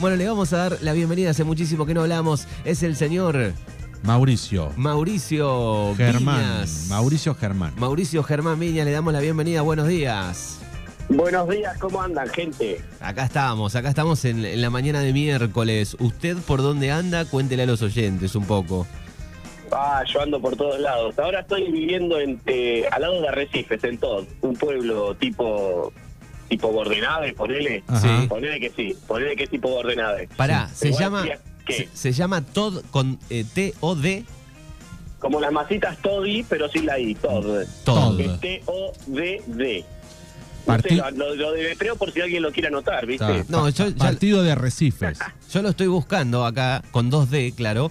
Bueno, le vamos a dar la bienvenida, hace muchísimo que no hablamos. Es el señor Mauricio. Mauricio Germán. Viñas. Mauricio Germán. Mauricio Germán Viñas, le damos la bienvenida. Buenos días. Buenos días, ¿cómo andan, gente? Acá estamos, acá estamos en, en la mañana de miércoles. ¿Usted por dónde anda? Cuéntele a los oyentes un poco. Ah, yo ando por todos lados. Ahora estoy viviendo en, eh, al lado de Arrecifes, en todo. Un pueblo tipo tipo Bordenave, ponele. Ajá. Sí. Ponele que sí, ponele que es tipo Bordenave. Pará, se llama. Se, se llama Todd con eh, T-O-D. Como las masitas Toddy, pero sin la I, Tod. Todd. Todd. T-O-D-D. Lo, lo, lo deletreo por si alguien lo quiere anotar, ¿viste? No, yo ya- Partido de Arrecifes. Yo lo estoy buscando acá con 2D, claro.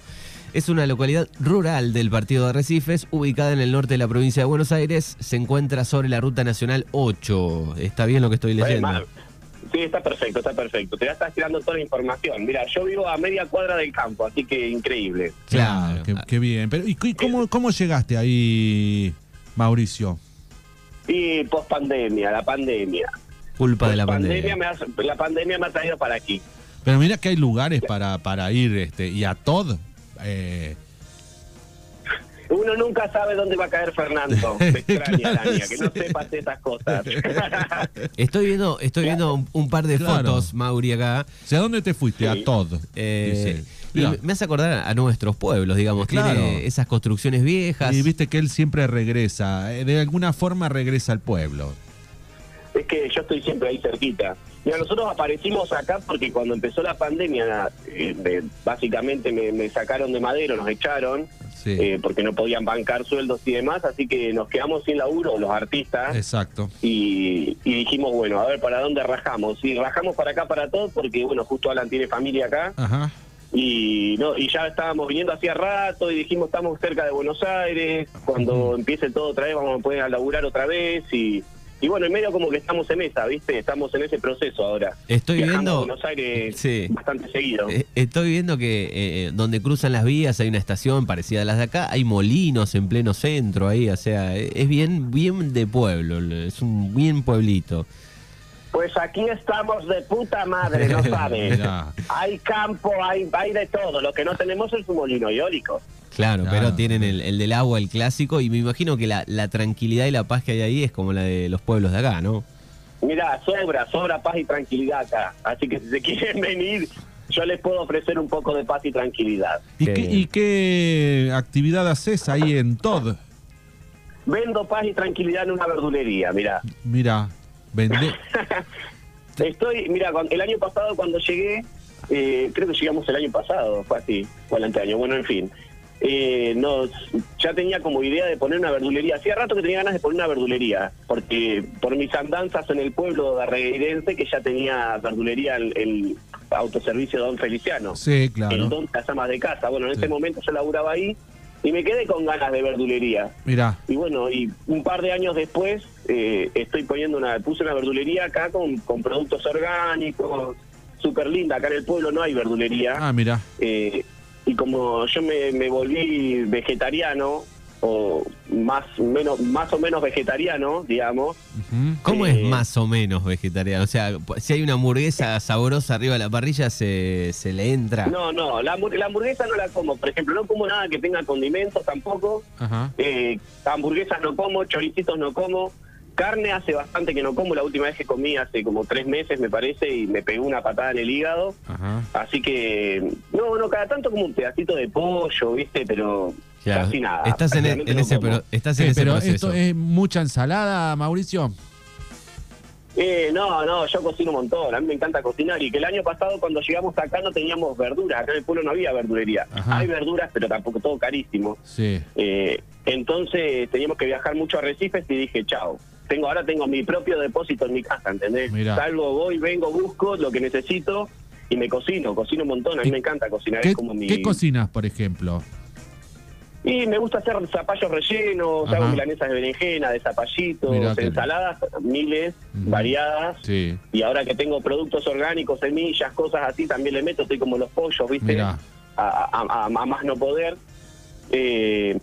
Es una localidad rural del partido de Arrecifes, ubicada en el norte de la provincia de Buenos Aires. Se encuentra sobre la ruta nacional 8. ¿Está bien lo que estoy leyendo? Sí, está perfecto, está perfecto. Te estás tirando toda la información. Mira, yo vivo a media cuadra del campo, así que increíble. Claro. Qué, qué bien. Pero, ¿y cómo, cómo llegaste ahí, Mauricio? Y post pandemia, la pandemia. Culpa de la pandemia pandemia. me ha, la pandemia me ha traído para aquí. Pero mira que hay lugares para, para ir este, y a Todd. Eh, Uno nunca sabe dónde va a caer Fernando. Me extraña, Claro, Dania, que no sepas esas cosas. Estoy viendo, estoy viendo un, un par de Claro. fotos, Mauri, acá. o sea, ¿dónde te fuiste? A. Todd. Eh, dice. y me hace acordar a nuestros pueblos, digamos. Claro. Tiene esas construcciones viejas. y viste que él siempre regresa. eh, De alguna forma regresa al pueblo. Es que yo estoy siempre ahí cerquita. Mira, nosotros aparecimos acá porque cuando empezó la pandemia, eh, básicamente me, me sacaron de madero, nos echaron, Sí. eh, porque no podían bancar sueldos y demás, así que nos quedamos sin laburo los artistas. Exacto. Y, y dijimos, bueno, a ver para dónde rajamos. Y rajamos para acá, para todos, porque, bueno, justo Alan tiene familia acá. Ajá. Y no y ya estábamos viniendo hacía rato y dijimos, estamos cerca de Buenos Aires. Cuando empiece todo otra vez, vamos a poder laburar otra vez. Y, y bueno, en medio como que estamos en esa, ¿viste? Estamos en ese proceso ahora. Estoy Viajamos viendo- a Buenos Aires Sí. bastante seguido. Eh, Estoy viendo que eh, donde cruzan las vías hay una estación parecida a las de acá, hay molinos en pleno centro ahí, o sea, eh, es bien, bien de pueblo, es un bien pueblito. Pues aquí estamos de puta madre, no sabes. Mirá. hay campo, hay, hay de todo. Lo que no tenemos es un molino eólico. Claro, Claro. pero tienen el, el del agua, el clásico, y me imagino que la, la tranquilidad y la paz que hay ahí es como la de los pueblos de acá, ¿no? Mira, sobra, sobra paz y tranquilidad acá. Así que si se quieren venir, yo les puedo ofrecer un poco de paz y tranquilidad. ¿Y Qué. ¿Y qué actividad haces ahí en Todd? Vendo paz y tranquilidad en una verdulería, mira. Mira, vende. Estoy, mira, el año pasado cuando llegué, eh, creo que llegamos el año pasado, fue así, o el anteaño, bueno, en fin. Eh, nos, ya tenía como idea de poner una verdulería. Hacía rato que tenía ganas de poner una verdulería, porque por mis andanzas en el pueblo de Arreguirense, que ya tenía verdulería el, el autoservicio Don Feliciano. Sí, claro. don Casa Más de Casa. Bueno, en Sí. ese momento yo laburaba ahí y me quedé con ganas de verdulería. Mira, Y bueno, y un par de años después eh, estoy poniendo una, puse una verdulería acá con, con productos orgánicos, súper linda. Acá en el pueblo no hay verdulería. ah, mira. Eh, y como yo me, me volví vegetariano, o más, menos, más o menos vegetariano, digamos. ¿Cómo Eh, es más o menos vegetariano? O sea, si hay una hamburguesa sabrosa arriba de la parrilla, se, se le entra. no, no, la, hamburg- la hamburguesa no la como. Por ejemplo, no como nada que tenga condimentos tampoco. Ajá. Eh, hamburguesas no como, choricitos no como. Carne hace bastante que no como. La última vez que comí hace como tres meses, me parece, y me pegó una patada en el hígado. Ajá. Así que, no, no, cada tanto como un pedacito de pollo, ¿viste? Pero Claro, casi nada. Estás en, e- en ese, como. pro- estás en Eh, ese pero proceso. esto es mucha ensalada, Mauricio. Eh, no, no, yo cocino un montón. A mí me encanta cocinar. Y que el año pasado, cuando llegamos acá, no teníamos verduras. Acá en el pueblo no había verdulería. Ajá. Hay verduras, pero tampoco todo carísimo. Sí. Eh, entonces teníamos que viajar mucho a Recifes y dije, chao. Tengo, ahora tengo mi propio depósito en mi casa, ¿entendés? Mirá. Salgo, voy, vengo, busco lo que necesito y me cocino, cocino un montón. A mí ¿Y me encanta cocinar, ¿Qué, es como mi... qué cocinas, por ejemplo? Y me gusta hacer zapallos rellenos, Ajá. hago milanesas de berenjena, de Mirá zapallitos, que- ensaladas, miles, variadas. Sí. Y ahora que tengo productos orgánicos, semillas, cosas así, también le meto, estoy como los pollos, ¿viste? A, a- a- a más no poder. Eh,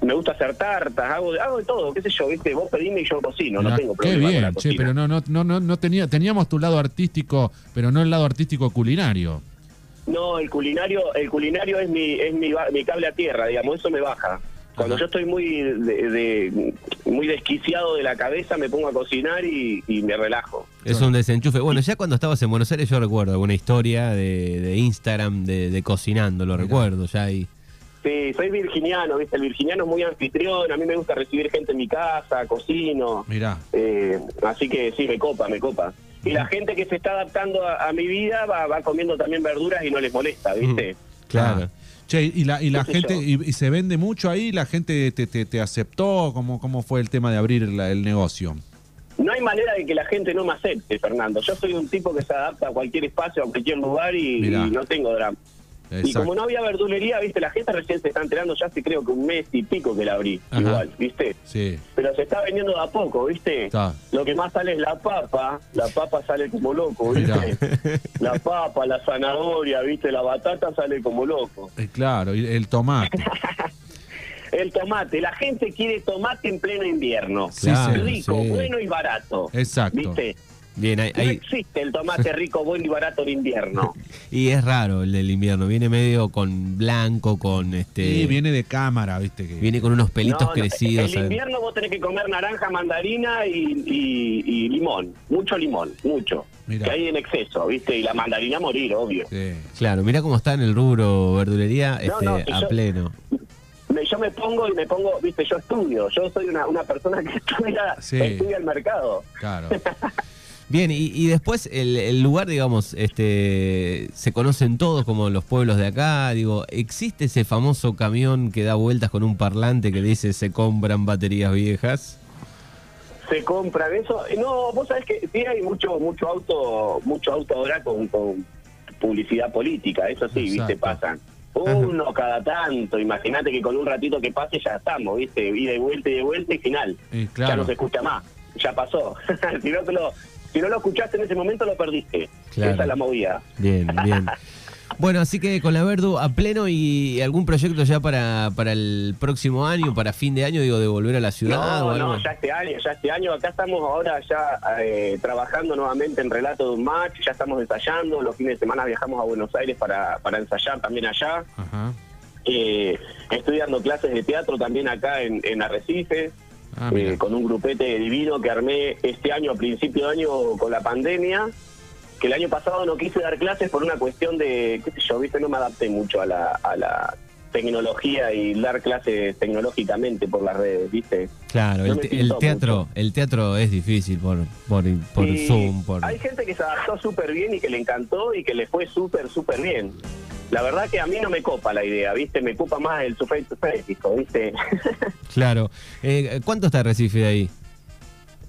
me gusta hacer tartas, hago, hago de todo, qué sé yo, viste, vos pedime y yo cocino, no tengo qué problema con la bien, che, pero no, no, no, no, no tenía, teníamos tu lado artístico, pero no el lado artístico culinario. No, el culinario, el culinario es mi, es mi, mi cable a tierra, digamos, eso me baja. Cuando Ajá. yo estoy muy de, de- muy desquiciado de la cabeza, me pongo a cocinar y, y me relajo. Es un desenchufe. Bueno, ya cuando estabas en Buenos Aires yo recuerdo alguna historia de, de Instagram de, de cocinando, lo Mirá. recuerdo ya ahí. Sí, soy virginiano, ¿viste? El virginiano es muy anfitrión, a mí me gusta recibir gente en mi casa, cocino. Mirá, Eh, así que sí, me copa, me copa. Y la gente que se está adaptando a, a mi vida va, va comiendo también verduras y no les molesta, ¿viste? Claro. Ah. Che, y la, y la ¿Qué sé gente, y, y se vende mucho ahí, la gente te, te, te aceptó, ¿Cómo, ¿cómo fue el tema de abrir la- el negocio? No hay manera de que la gente no me acepte, Fernando. Yo soy un tipo que se adapta a cualquier espacio, a cualquier lugar y, y no tengo drama. Y como no había verdulería, viste, la gente recién se está enterando, ya hace creo que un mes y pico que la abrí, Ajá. igual, viste. Sí, Pero se está vendiendo de a poco, viste. Está. Lo que más sale es la papa, la papa sale como loco, Mirá. viste. La papa, la zanahoria, viste, la batata sale como loco. Eh, claro, y el tomate. El tomate, la gente quiere tomate en pleno invierno. Sí, Claro, rico, sí. bueno y barato. Exacto. ¿Viste? Bien, ahí, No ahí- existe el tomate rico, bueno y barato en invierno. y es raro el del invierno, viene medio con blanco, con este Sí, viene de cámara, viste que. viene con unos pelitos No, no, crecidos. El ¿sabes? invierno vos tenés que comer naranja, mandarina y, y- y limón. Mucho limón, mucho. Mirá. Que hay en exceso, ¿viste? Y la mandarina a morir, obvio. Sí. Claro, mira cómo está en el rubro verdulería No, este, no, a yo- pleno. Me- yo me pongo y me pongo, viste, yo estudio. Yo soy una, una persona que estudia, Sí. estudia el mercado. Claro. Bien, y, y después el, el lugar, digamos, este se conocen todos como los pueblos de acá. Digo, ¿existe ese famoso camión que da vueltas con un parlante que dice se compran baterías viejas? se compran eso. No, vos sabés que sí hay mucho mucho auto mucho auto ahora con, con publicidad política, eso sí, viste, pasan. Uno cada tanto, imagínate que con un ratito que pase ya estamos, viste, ida y vuelta y de vuelta y final. Y Ya claro. no se escucha más, ya pasó. si, no te lo, si no lo escuchaste en ese momento lo perdiste. Claro. Esa es la movida. Bien, bien. Bueno, así que con la Verdu a pleno y algún proyecto ya para, para el próximo año, para fin de año, digo, de volver a la ciudad o No, algo. no, ya este año, ya este año, acá estamos ahora ya eh, trabajando nuevamente en Relato de un Match, ya estamos ensayando, los fines de semana viajamos a Buenos Aires para, para ensayar también allá, Ajá. eh, estoy dando clases de teatro también acá en, en Arrecife, Ah, eh, con un grupete divino que armé este año, a principio de año, con la pandemia, que el año pasado no quise dar clases por una cuestión de, qué sé yo, viste, no me adapté mucho a la, a la tecnología y dar clases tecnológicamente por las redes, viste. Claro, No el, te- el teatro, mucho. el teatro es difícil por, por, por Zoom, por Hay gente que se adaptó súper bien y que le encantó y que le fue súper, súper bien. La verdad que a mí no me copa la idea, ¿viste? Me copa más el face to face, ¿viste? Claro. Eh, ¿Cuánto está Recife de ahí?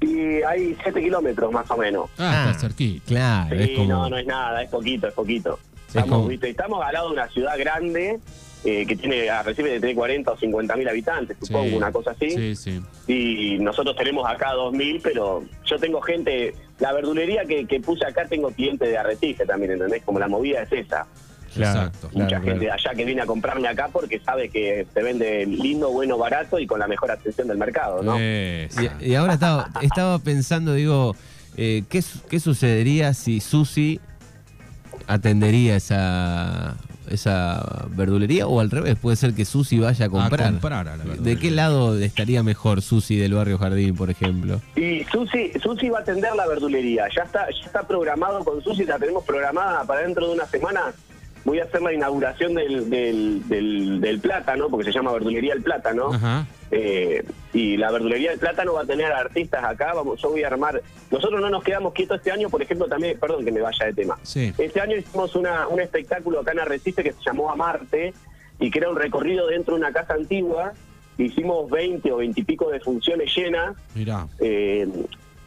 y hay 7 kilómetros más o menos. Ah, Ah, está cerquita. Claro, Sí, es como. no, no es nada, es poquito, es poquito. Es Estamos, como- ¿viste? Estamos al lado de una ciudad grande eh, que tiene, a Recife de 40 o 50 mil habitantes, supongo, Sí. una cosa así. Sí, sí. y nosotros tenemos acá 2.000, pero yo tengo gente, la verdulería que, que puse acá tengo clientes de Arrecife también, ¿entendés? Como la movida es esa. Claro, Exacto. Mucha claro. gente de allá que viene a comprarme acá porque sabe que se vende lindo, bueno, barato y con la mejor atención del mercado, ¿no? Y, y ahora estaba, estaba pensando, digo, eh, ¿qué, su- ¿qué sucedería si Susi atendería esa, esa verdulería o al revés? Puede ser que Susi vaya a comprar. comprar a la ¿De qué lado estaría mejor Susi del barrio Jardín, por ejemplo? Y Susi, Susi va a atender la verdulería, ya está, ya está programado con Susi, la tenemos programada para dentro de una semana. Voy a hacer la inauguración del, del, del, del plátano, porque se llama Verdulería El Plátano. Ajá. Eh, y la verdulería del plátano va a tener artistas acá, vamos, yo voy a armar. Nosotros no nos quedamos quietos este año, por ejemplo, también, perdón que me vaya de tema. Sí. Este año hicimos una, un espectáculo acá en Arrecife que se llamó Amarte y que era un recorrido dentro de una casa antigua. Hicimos 20 o 20 y pico de funciones llenas, Mirá. eh,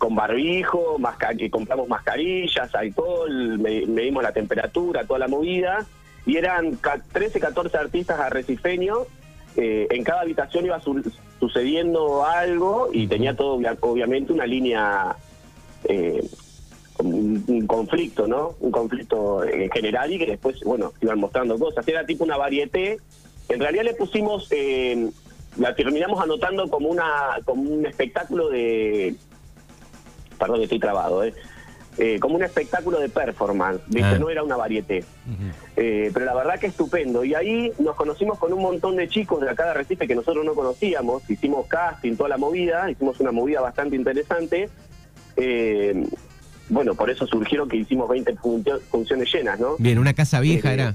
con barbijo, masca- que compramos mascarillas, alcohol, me- medimos la temperatura, toda la movida. Y eran ca- 13, 14 artistas arrecifeños. eh, en cada habitación iba su- sucediendo algo y tenía todo, obvia- obviamente, una línea eh, un, un conflicto, ¿no? Un conflicto en general y que después, bueno, iban mostrando cosas. Era tipo una varieté. En realidad le pusimos eh, la terminamos anotando como una como un espectáculo de perdón que estoy trabado eh, eh, como un espectáculo de performance ¿viste? Ah. no era una varieté Eh, pero la verdad que estupendo y ahí nos conocimos con un montón de chicos de acá de Recife que nosotros no conocíamos hicimos casting toda la movida hicimos una movida bastante interesante Eh, bueno por eso surgieron que hicimos 20 funcio- funciones llenas no Bien, una casa vieja era.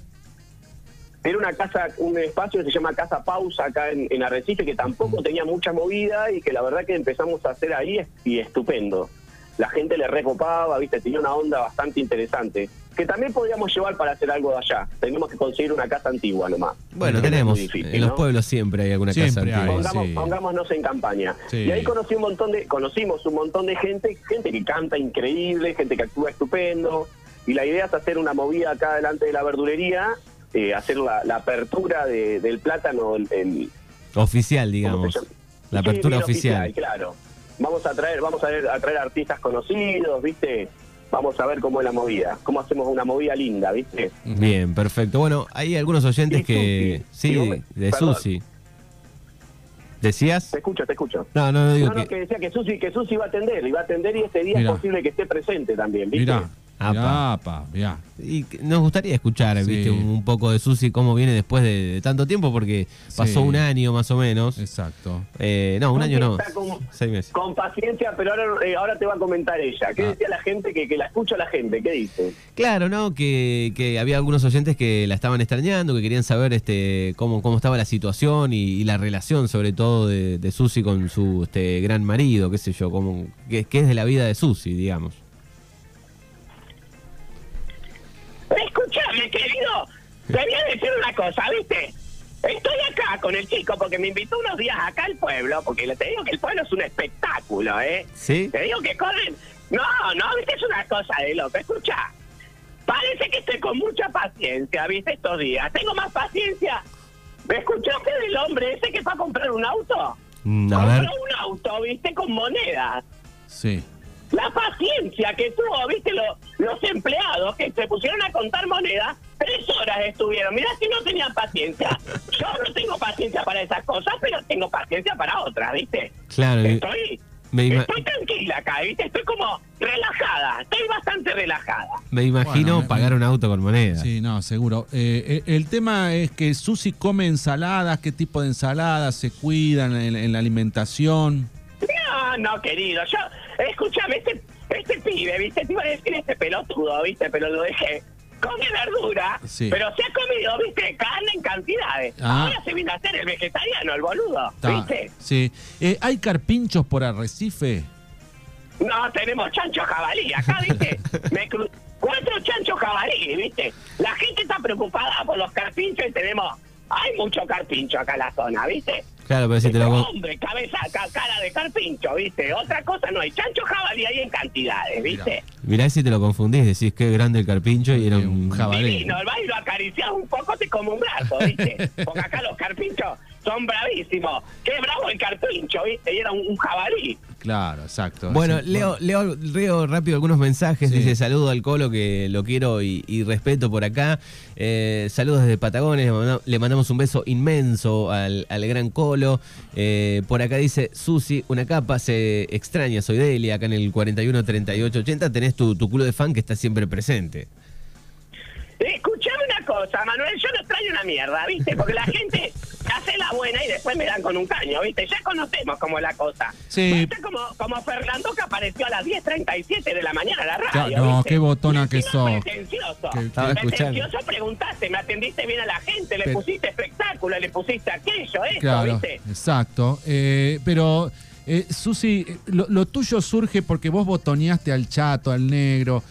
era una casa, un espacio que se llama Casa Pausa acá en, en Arrecife, que tampoco tenía mucha movida y que la verdad que empezamos a hacer ahí y estupendo. La gente le recopaba, viste, tenía una onda bastante interesante. Que también podríamos llevar para hacer algo de allá. Tenemos que conseguir una casa antigua nomás. Bueno, Que tenemos. difícil, en los pueblos siempre hay alguna casa Siempre antigua. Pongamos, sí. Pongámonos en campaña. Sí. Y ahí conocí un montón de, conocimos un montón de gente, gente que canta increíble, gente que actúa estupendo. Y la idea es hacer una movida acá delante de la verdulería, eh, hacer la, la apertura de- del plátano, el, el- Oficial, ¿cómo digamos. La Sí, apertura bien oficial. Claro. Vamos a traer, vamos a, ver- a traer artistas conocidos, ¿viste? Vamos a ver cómo es la movida, cómo hacemos una movida linda, ¿viste? Bien, perfecto. Bueno, hay algunos oyentes que. Susi. Sí, me- de perdón. Susi. ¿Decías? Te escucho, te escucho. No, no, no digo No, no, que. que decía que Susi, que Susi iba a atender, iba a atender y este día Mirá. es posible que esté presente también, ¿viste? Mirá, Apa. apa, mirá. Y nos gustaría escuchar, Sí. viste, un, un poco de Susi, cómo viene después de, de tanto tiempo, porque pasó Sí. un año más o menos. Exacto. Eh, no, un año no. con- Seis meses. Con paciencia, pero ahora, eh, ahora te va a comentar ella. ¿Qué Ah. decía la gente? Que, que la escucha la gente, ¿qué dice? Claro, ¿no? Que, que había algunos oyentes que la estaban extrañando, que querían saber este cómo, cómo estaba la situación y, y la relación, sobre todo, de, de Susi con su este, gran marido, qué sé yo, como, qué, qué es de la vida de Susi, digamos. Querido. Te voy a decir una cosa, ¿viste? Estoy acá con el chico porque me invitó unos días acá al pueblo, porque le te digo que el pueblo es un espectáculo, ¿eh? ¿Sí? Te digo que corren. No, no, viste, es una cosa de loco. Escucha, parece que estoy con mucha paciencia, viste, estos días. Tengo más paciencia. ¿Me escuchaste del hombre ese que fue a comprar un auto? Mm, A Compró ver. un auto, viste, con monedas. Sí. La paciencia que tuvo, viste, lo- los empleados que se pusieron a contar monedas, tres horas estuvieron. Mirá si no tenían paciencia. Yo no tengo paciencia para esas cosas, pero tengo paciencia para otras, viste. Claro, Estoy, me, estoy tranquila acá, viste, estoy como relajada, estoy bastante relajada. me imagino Bueno, me- pagar un auto con moneda. Sí, no, seguro. Eh, eh, el tema es que Susi come ensaladas, qué tipo de ensaladas se cuidan en, en la alimentación. No, no, querido, yo, escúchame, este, este pibe, viste, te iba a decir este pelotudo, viste, pero lo dejé. Come verdura, Sí. pero se ha comido, viste, carne en cantidades. Ah. Ahora se viene a hacer el vegetariano, el boludo, Ta, viste. Sí. Eh, ¿Hay carpinchos por Arrecife? No, tenemos chancho jabalí, acá, viste, me cru- cuatro chanchos jabalí, viste. La gente está preocupada por los carpinchos y tenemos, hay mucho carpincho acá en la zona, viste. Claro, pero si te lo... Pero, con- hombre, cabeza, ca- cara de carpincho, ¿viste? Otra cosa no hay. Chancho jabalí hay en cantidades, ¿viste? Mirá si te lo confundís, decís que grande el carpincho y era un... jabalí. Divino, el baile lo acaricias un poco, te como un brazo, ¿viste? Porque acá los carpinchos son bravísimos. Qué bravo el carpincho, ¿viste? Y era un, un jabalí. Claro, exacto. Bueno, Sí. leo, leo, leo rápido algunos mensajes. Sí. Dice saludo al Colo que lo quiero y, y respeto por acá. Eh, saludos desde Patagones. Le manda- Le mandamos un beso inmenso al, al gran Colo. Eh, por acá dice Susi, una capa, se extraña, soy Delia, acá en el 41 38 80 tenés tu, tu culo de fan que está siempre presente. Escuchame una cosa, Manuel, yo no traigo una mierda, ¿viste? Porque la gente hace la buena y después me dan con un caño, ¿viste? Ya conocemos cómo es la cosa. Sí. Basta como, como Fernando que apareció a las 10.37 de la mañana en la radio, Claro, no, ¿viste? qué botona que sos. Pretencioso. Que- Estaba escuchando. Pretencioso preguntaste, me atendiste bien a la gente, le Pero- pusiste espectáculo, le pusiste aquello, esto, Claro, ¿viste? exacto. Eh, pero, eh, Susi, eh, lo, lo tuyo surge porque vos botoneaste al chato, al negro.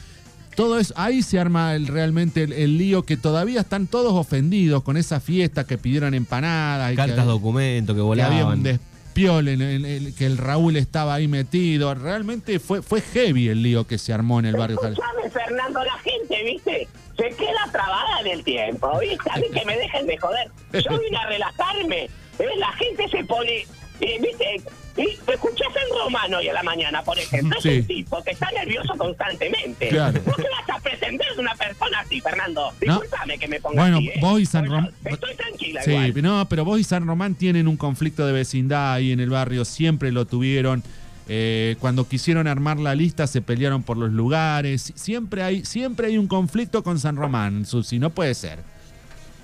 Todo eso, ahí se arma el- realmente el, el lío que todavía están todos ofendidos con esa fiesta que pidieron empanadas. y Cartas que, documento que había volaban. un despiole, en el- el- que el Raúl estaba ahí metido. Realmente fue, fue heavy el lío que se armó en el barrio. Escuchame, Fernando, la gente, ¿viste? Se queda trabada en el tiempo, ¿viste? A mí que me dejen de joder. Yo vine a relajarme. ¿eh? La gente se pone, eh, ¿viste? Y escuché a San Romano hoy a la mañana, por ejemplo. Sí. Es un tipo que está nervioso constantemente. Claro. ¿Por qué vas a pretender de una persona así, Fernando? Disculpame que me ponga Bueno, así, ¿eh? vos y San Porque Rom- Estoy tranquila Sí, igual. no, pero vos y San Román tienen un conflicto de vecindad ahí en el barrio, siempre lo tuvieron. Eh, cuando quisieron armar la lista se pelearon por los lugares. Siempre hay, siempre hay un conflicto con San Román, Susi, no puede ser.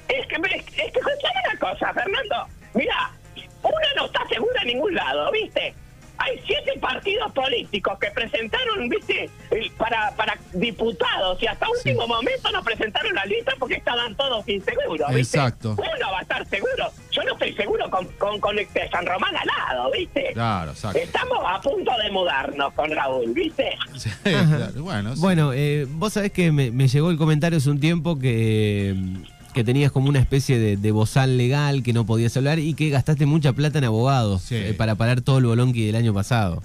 Es que, es, que escuchame una cosa, Fernando. Mira, una no está segura en ningún lado, ¿viste? Hay siete partidos políticos que presentaron, ¿viste? Para, para diputados y hasta último momento no presentaron la lista porque estaban todos inseguros, ¿viste? Exacto. Uno va a estar seguro. Yo no estoy seguro con, con, con este San Román al lado, ¿viste? Claro, exacto. Estamos a punto de mudarnos con Raúl, ¿viste? Sí, claro, bueno, sí. Bueno, eh, vos sabés que me, me llegó el comentario hace un tiempo que, que tenías como una especie de, de bozal legal, que no podías hablar y que gastaste mucha plata en abogados Sí. eh, para parar todo el bolonqui del año pasado.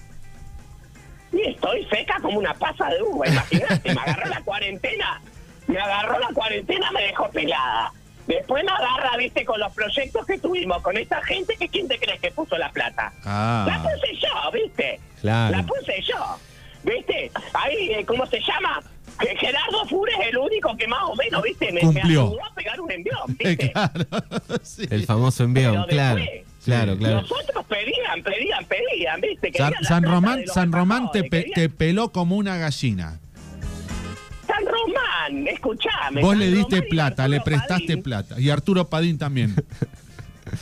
Y estoy seca como una pasa de uva, imagínate, me agarró la cuarentena, me agarró la cuarentena, me dejó pelada. Después me agarra, viste, con los proyectos que tuvimos, con esta gente, que ¿quién te crees que puso la plata? La Ah, puse yo, viste. Claro. La puse yo, viste. Ahí, eh, ¿cómo se llama? Que Gerardo Fure es el único que más o menos, viste, me, me Cumplió. ayudó a pegar un envión, viste. claro. sí. El famoso envión, claro. Claro, claro. Los otros pedían, pedían, pedían, viste. San, San Román, San Román te, pe- te peló como una gallina. San Román, escuchame. Vos San le diste Román plata, le prestaste Padín. plata. Y Arturo Padín también.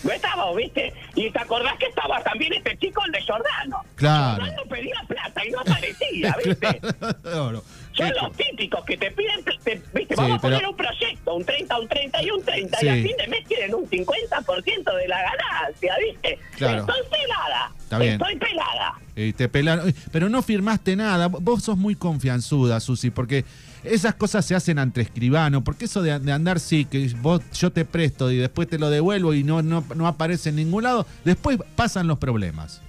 No estaba, ¿viste? Y te acordás que estaba también este chico, el de Jordano. Claro. Jordano pedía plata y no aparecía, ¿viste? Claro. Son ¿Qué- los típicos que te piden, te- ¿viste? Sí, Vamos a poner pero- un proyecto, un 30, un 30 y un 30, Sí. y a fin de mes quieren un 50% de la ganancia, ¿viste? Claro. Estoy pelada. Está bien. Estoy pelada. Eh, te pelaron. Pero no firmaste nada. Vos sos muy confianzuda, Susi, porque esas cosas se hacen ante escribano. Porque eso de, de andar, sí, que vos, yo te presto y después te lo devuelvo y no, no, no aparece en ningún lado, después pasan los problemas.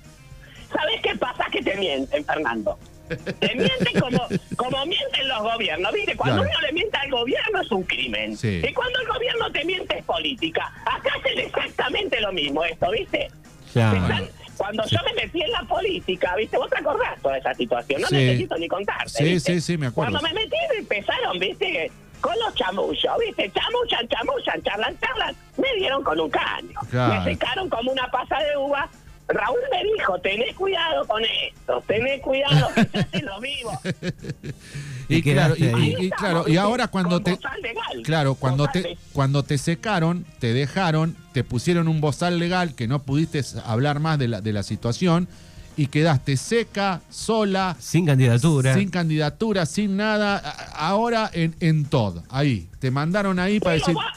¿Sabes qué pasa? Que te mienten, Fernando. Te mienten como, como mienten los gobiernos. ¿Viste? Cuando Claro. uno le miente al gobierno es un crimen. Sí. Y cuando el gobierno te miente es política. Acá hacen exactamente lo mismo esto, ¿viste? Claro. Están- cuando yo me metí en la política, ¿viste? Vos te acordás toda esa situación, no Sí. necesito ni contarte. Sí, ¿viste? sí, sí, me acuerdo. Cuando me metí empezaron, ¿viste? Con los chamullos, ¿viste? Chamuchan, chamuchan, charlan, charlan. Me dieron con un caño. Claro. Me secaron como una pasa de uva. Raúl me dijo, tenés cuidado con esto, tenés cuidado, que lo vivo. Y Y, claro, y, claro, y ahora cuando te bozal legal. claro, cuando te cuando te secaron, te dejaron, te pusieron un bozal legal que no pudiste hablar más de la de la situación y quedaste seca, sola, Sin candidatura. sin candidatura, sin nada, ahora en, en todo, ahí, te mandaron ahí para Pero, decir, va-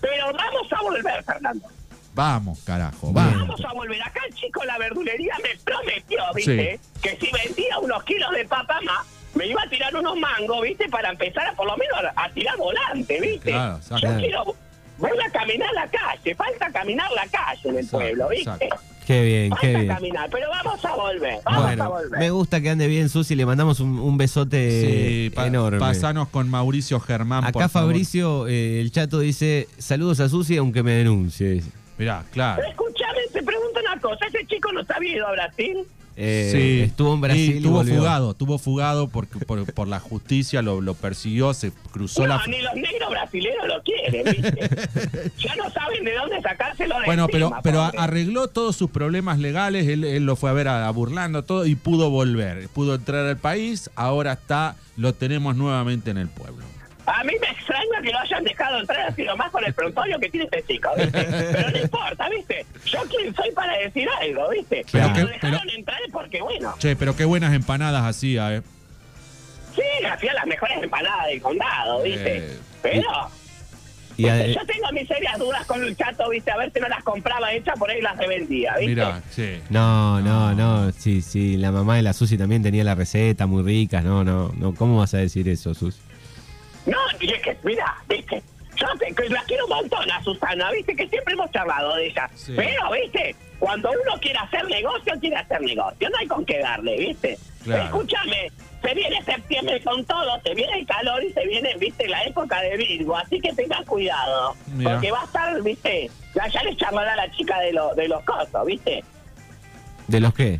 pero vamos a volver, Fernando. Vamos, carajo, vamos. Vamos a volver. Acá el chico de la verdulería me prometió, ¿viste? Que si vendía unos kilos de papa más, me iba a tirar unos mangos, ¿viste? Para empezar a por lo menos a, a tirar volante, ¿viste? Claro, exacto. Yo quiero... Voy a caminar la calle, falta caminar la calle en el Exacto, pueblo, ¿viste? exacto. Qué bien, qué Falta bien. caminar, pero vamos a volver, vamos a volver. me gusta que ande bien, Susi. Le mandamos un, un besote Sí, pa- enorme. pasanos con Mauricio Germán, por Acá favor. Fabricio, eh, el chato dice, saludos a Susi aunque me denuncie. Mirá, claro. Escuchame, te pregunto una cosa, ¿ese chico no está ido a Brasil? Eh, Sí, Estuvo en Brasil y y, estuvo volvió. fugado, estuvo fugado porque por, por la justicia, lo, lo persiguió, se cruzó No, la... ni los negros brasileños lo quieren, ¿viste? ya no saben de dónde sacárselo de Bueno, pero, encima, pero pobre. arregló todos sus problemas legales, él, él lo fue a ver a, a burlando todo y pudo volver, pudo entrar al país, ahora está, lo tenemos nuevamente en el pueblo. A mí me extraña que lo hayan dejado entrar así nomás con el prontuario que tiene este chico, ¿viste? Pero no importa, ¿viste? Yo quién soy para decir algo, ¿viste? Pero Lo que- dejaron pero- entrar porque, bueno, Che, pero qué buenas empanadas hacía, ¿eh? sí, hacía las mejores empanadas del condado, ¿viste? Eh, Pero... Y a- ¿viste? Yo tengo mis serias dudas con el chato, ¿viste? A ver si no las compraba hechas por ahí y las revendía, ¿viste? Mirá, sí. No, no, no. Sí, sí. La mamá de la Susi también tenía la receta muy ricas. No, no, no. ¿Cómo vas a decir eso, Susi? No, es que, mira, viste, yo te, que la quiero un montón a Susana, viste, que siempre hemos charlado de ella. Sí. Pero, viste, cuando uno quiere hacer negocio, quiere hacer negocio, no hay con qué darle, viste. Claro. Escúchame, se viene septiembre con todo, se viene el calor y se viene, viste, la época de Virgo, así que tengas cuidado. Mira. Porque va a estar, viste, ya, ya les charlará la chica de, lo, de los cosos, viste. ¿De los qué?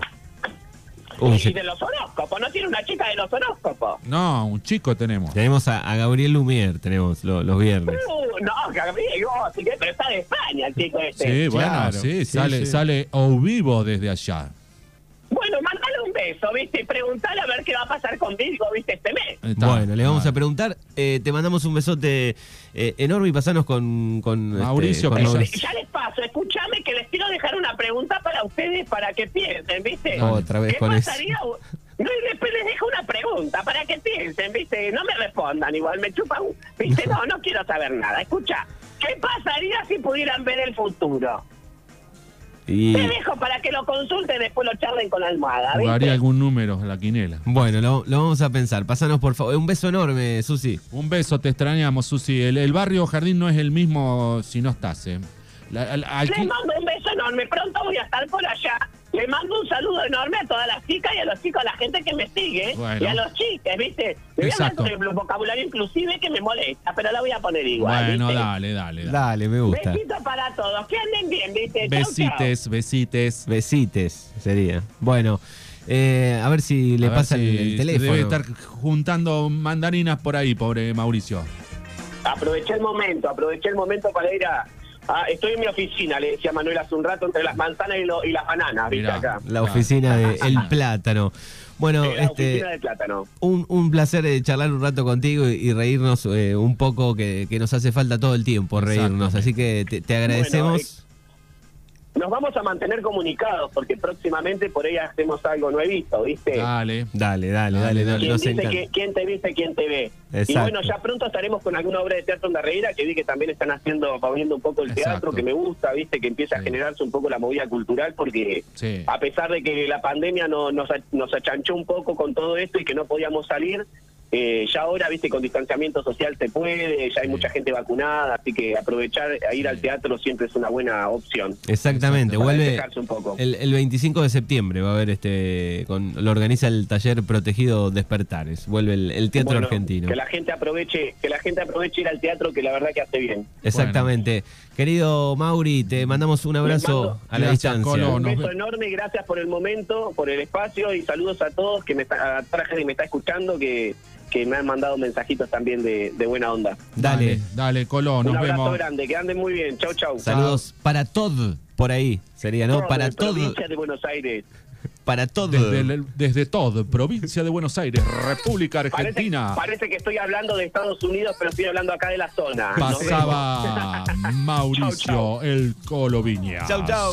Uy, y se- de los horóscopos, no tiene una chica de los horóscopos. No, un chico tenemos. Tenemos a, a Gabriel Lumier, tenemos lo- los viernes. Uh, no, Gabriel, vos, sí que- pero está de España el chico este. Sí, bueno, Claro, sí, sí, sale, sí. sale o vivo desde allá. Beso, ¿viste? Y preguntale a ver qué va a pasar conmigo, ¿viste? Este mes. Está. Bueno, le vamos a preguntar. Eh, te mandamos un besote eh, enorme y pasanos con, con Mauricio, con que Eso, Mauricio. ya les paso, escúchame que les quiero dejar una pregunta para ustedes para que piensen, ¿viste? No, otra vez ¿Qué con eso. pasaría? No, y después les dejo una pregunta para que piensen, ¿viste? No me respondan, igual me chupan, ¿viste? No, no quiero saber nada. Escucha, ¿qué pasaría si pudieran ver el futuro? Y Te dejo para que lo consulten, después lo charlen con la almohada, algún número la quinela. bueno, lo, lo vamos a pensar. Pásanos por favor. Un beso enorme, Susi. Un beso, te extrañamos, Susi. El, el barrio Jardín no es el mismo si no estás. ¿eh? La- Les mando un beso enorme, pronto voy a estar por allá. Le mando un saludo enorme a todas las chicas y a los chicos, a la gente que me sigue Bueno. y a los chiques, ¿viste? Le voy a Exacto. hablar con el vocabulario inclusive que me molesta, pero la voy a poner igual. Bueno, ¿viste? dale, dale. dale. Dale, me gusta. Besito para todos, que anden bien, ¿viste? Chau, chau. Besites, besites. Besites sería. Bueno, eh, a ver si le A pasa si el, teléfono. Debe estar juntando mandarinas por ahí, pobre Mauricio. Aproveché el momento, aproveché el momento para ir a... a- estoy en mi oficina, le decía Manuel hace un rato, entre las manzanas y, lo- y las bananas, ¿viste? Mirá. Acá. La oficina de El Plátano. Bueno, Eh, la este, oficina de plátano. un, un placer eh, charlar un rato contigo y, y reírnos eh, un poco, que, que nos hace falta todo el tiempo reírnos. Así que te, te agradecemos. Nos vamos a mantener comunicados porque próximamente por ahí hacemos algo nuevito, ¿viste? Dale. Dale, dale, dale, Dale. ¿Quién, dice que- quién te dice, quién te ve? Y bueno, ya pronto estaremos con alguna obra de teatro en Darreira, que vi que también están haciendo, moviendo un poco el Exacto. teatro, que me gusta, viste, que empieza a generarse un poco la movida cultural, porque Sí. a pesar de que la pandemia no- nos, nos achanchó un poco con todo esto y que no podíamos salir, eh, ya ahora, viste, con distanciamiento social se puede, ya hay Sí. mucha gente vacunada, así que aprovechar a ir Sí. al teatro siempre es una buena opción. Exactamente, Para vuelve despejarse un poco. el, el 25 de septiembre va a haber este con lo organiza el taller Protegido Despertares. Vuelve el, el teatro Bueno, argentino. Que la gente aproveche, que la gente aproveche ir al teatro, que la verdad que hace bien. Exactamente. Querido Mauri, te mandamos un abrazo mando- a la Gracias, distancia. Colo. Un beso enorme, gracias por el momento, por el espacio y saludos a todos que me está, a toda la gente que me está escuchando que, que me han mandado mensajitos también de, de buena onda. Dale. Dale, dale, Colo, Un nos abrazo vemos. grande, que anden muy bien. Chau, chau. Saludos para todo por ahí, sería, ¿no? Todo, para de todo, provincia de Buenos Aires. para todo. Desde, el- desde todo, provincia de Buenos Aires, República Parece, Argentina. parece que estoy hablando de Estados Unidos, pero estoy hablando acá de la zona. Nos vemos. Pasaba Mauricio Chau, chau. el Colo Viña. Chau, chau.